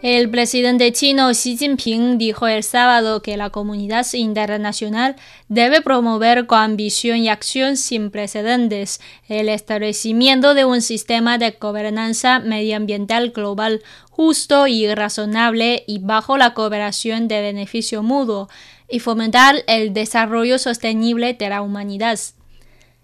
El presidente chino Xi Jinping dijo el sábado que la comunidad internacional debe promover con ambición y acción sin precedentes el establecimiento de un sistema de gobernanza medioambiental global justo y razonable y bajo la cooperación de beneficio mutuo y fomentar el desarrollo sostenible de la humanidad.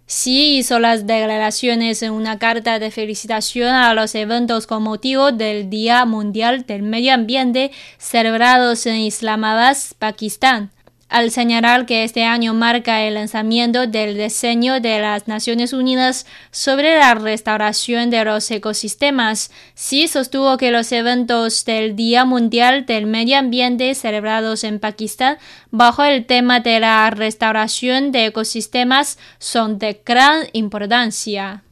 Xi hizo las declaraciones en una carta de felicitación a los eventos con motivo del Día Mundial del Medio Ambiente celebrados en Islamabad, Pakistán, al señalar que este año marca el lanzamiento del diseño de las Naciones Unidas sobre la restauración de los ecosistemas. Xi sostuvo que los eventos del Día Mundial del Medio Ambiente celebrados en Pakistán bajo el tema de la restauración de ecosistemas son de gran importancia.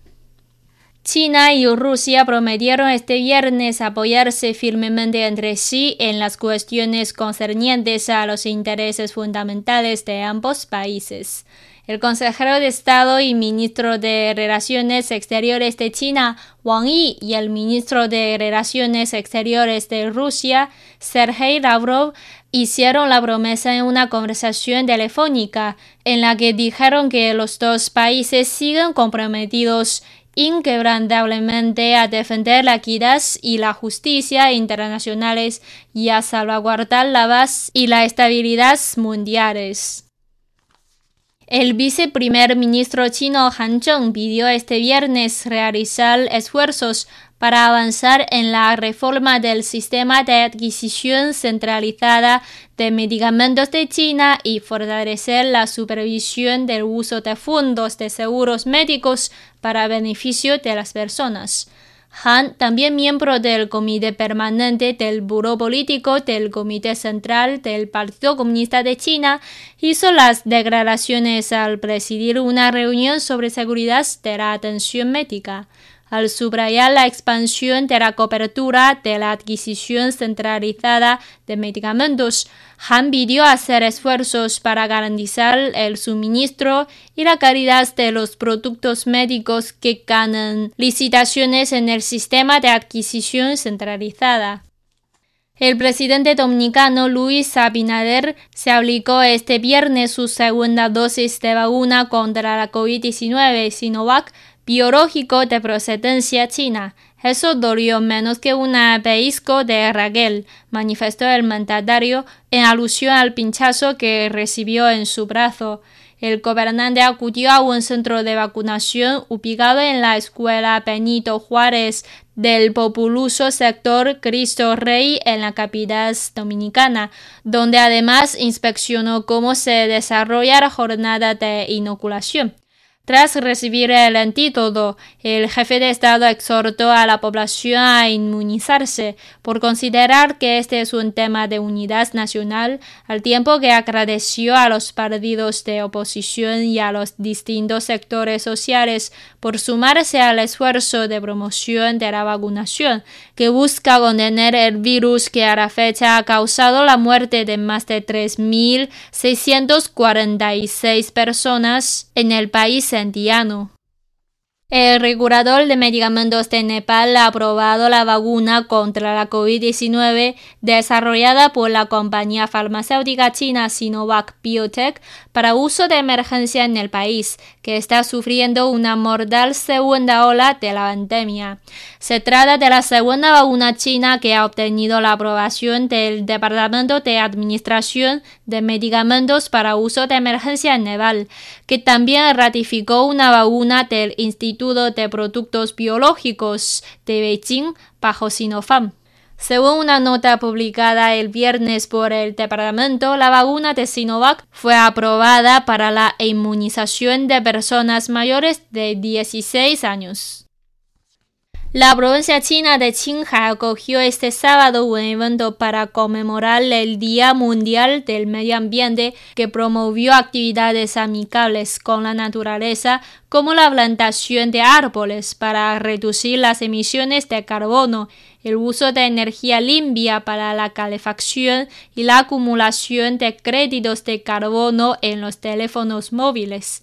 China y Rusia prometieron este viernes apoyarse firmemente entre sí en las cuestiones concernientes a los intereses fundamentales de ambos países. El consejero de Estado y ministro de Relaciones Exteriores de China, Wang Yi, y el ministro de Relaciones Exteriores de Rusia, Sergei Lavrov, hicieron la promesa en una conversación telefónica en la que dijeron que los dos países siguen comprometidos inquebrantablemente a defender la equidad y la justicia internacionales y a salvaguardar la paz y la estabilidad mundiales. El viceprimer ministro chino Han Zheng pidió este viernes realizar esfuerzos para avanzar en la reforma del sistema de adquisición centralizada de medicamentos de China y fortalecer la supervisión del uso de fondos de seguros médicos para beneficio de las personas. Han, también miembro del Comité Permanente del Buró Político del Comité Central del Partido Comunista de China, hizo las declaraciones al presidir una reunión sobre seguridad de la atención médica. Al subrayar la expansión de la cobertura de la adquisición centralizada de medicamentos, Han pidió hacer esfuerzos para garantizar el suministro y la calidad de los productos médicos que ganan licitaciones en el sistema de adquisición centralizada. El presidente dominicano Luis Abinader se aplicó este viernes su segunda dosis de vacuna contra la COVID-19 Sinovac biológico de procedencia china. Eso dolió menos que un pellizco de Raquel, manifestó el mandatario en alusión al pinchazo que recibió en su brazo. El gobernante acudió a un centro de vacunación ubicado en la escuela Benito Juárez del populoso sector Cristo Rey en la capital dominicana, donde además inspeccionó cómo se desarrolla la jornada de inoculación. Tras recibir el antídoto, el jefe de Estado exhortó a la población a inmunizarse por considerar que este es un tema de unidad nacional, al tiempo que agradeció a los partidos de oposición y a los distintos sectores sociales por sumarse al esfuerzo de promoción de la vacunación, que busca contener el virus que a la fecha ha causado la muerte de más de 3.646 personas en el país indiano. El regulador de medicamentos de Nepal ha aprobado la vacuna contra la COVID-19 desarrollada por la compañía farmacéutica china Sinovac Biotech para uso de emergencia en el país, que está sufriendo una mortal segunda ola de la pandemia. Se trata de la segunda vacuna china que ha obtenido la aprobación del Departamento de Administración de Medicamentos para uso de emergencia en Nepal, que también ratificó una vacuna del Instituto de Productos Biológicos de Beijing bajo Sinopharm. Según una nota publicada el viernes por el departamento, la vacuna de Sinovac fue aprobada para la inmunización de personas mayores de 16 años. La provincia china de Qinghai acogió este sábado un evento para conmemorar el Día Mundial del Medio Ambiente que promovió actividades amigables con la naturaleza como la plantación de árboles para reducir las emisiones de carbono, el uso de energía limpia para la calefacción y la acumulación de créditos de carbono en los teléfonos móviles.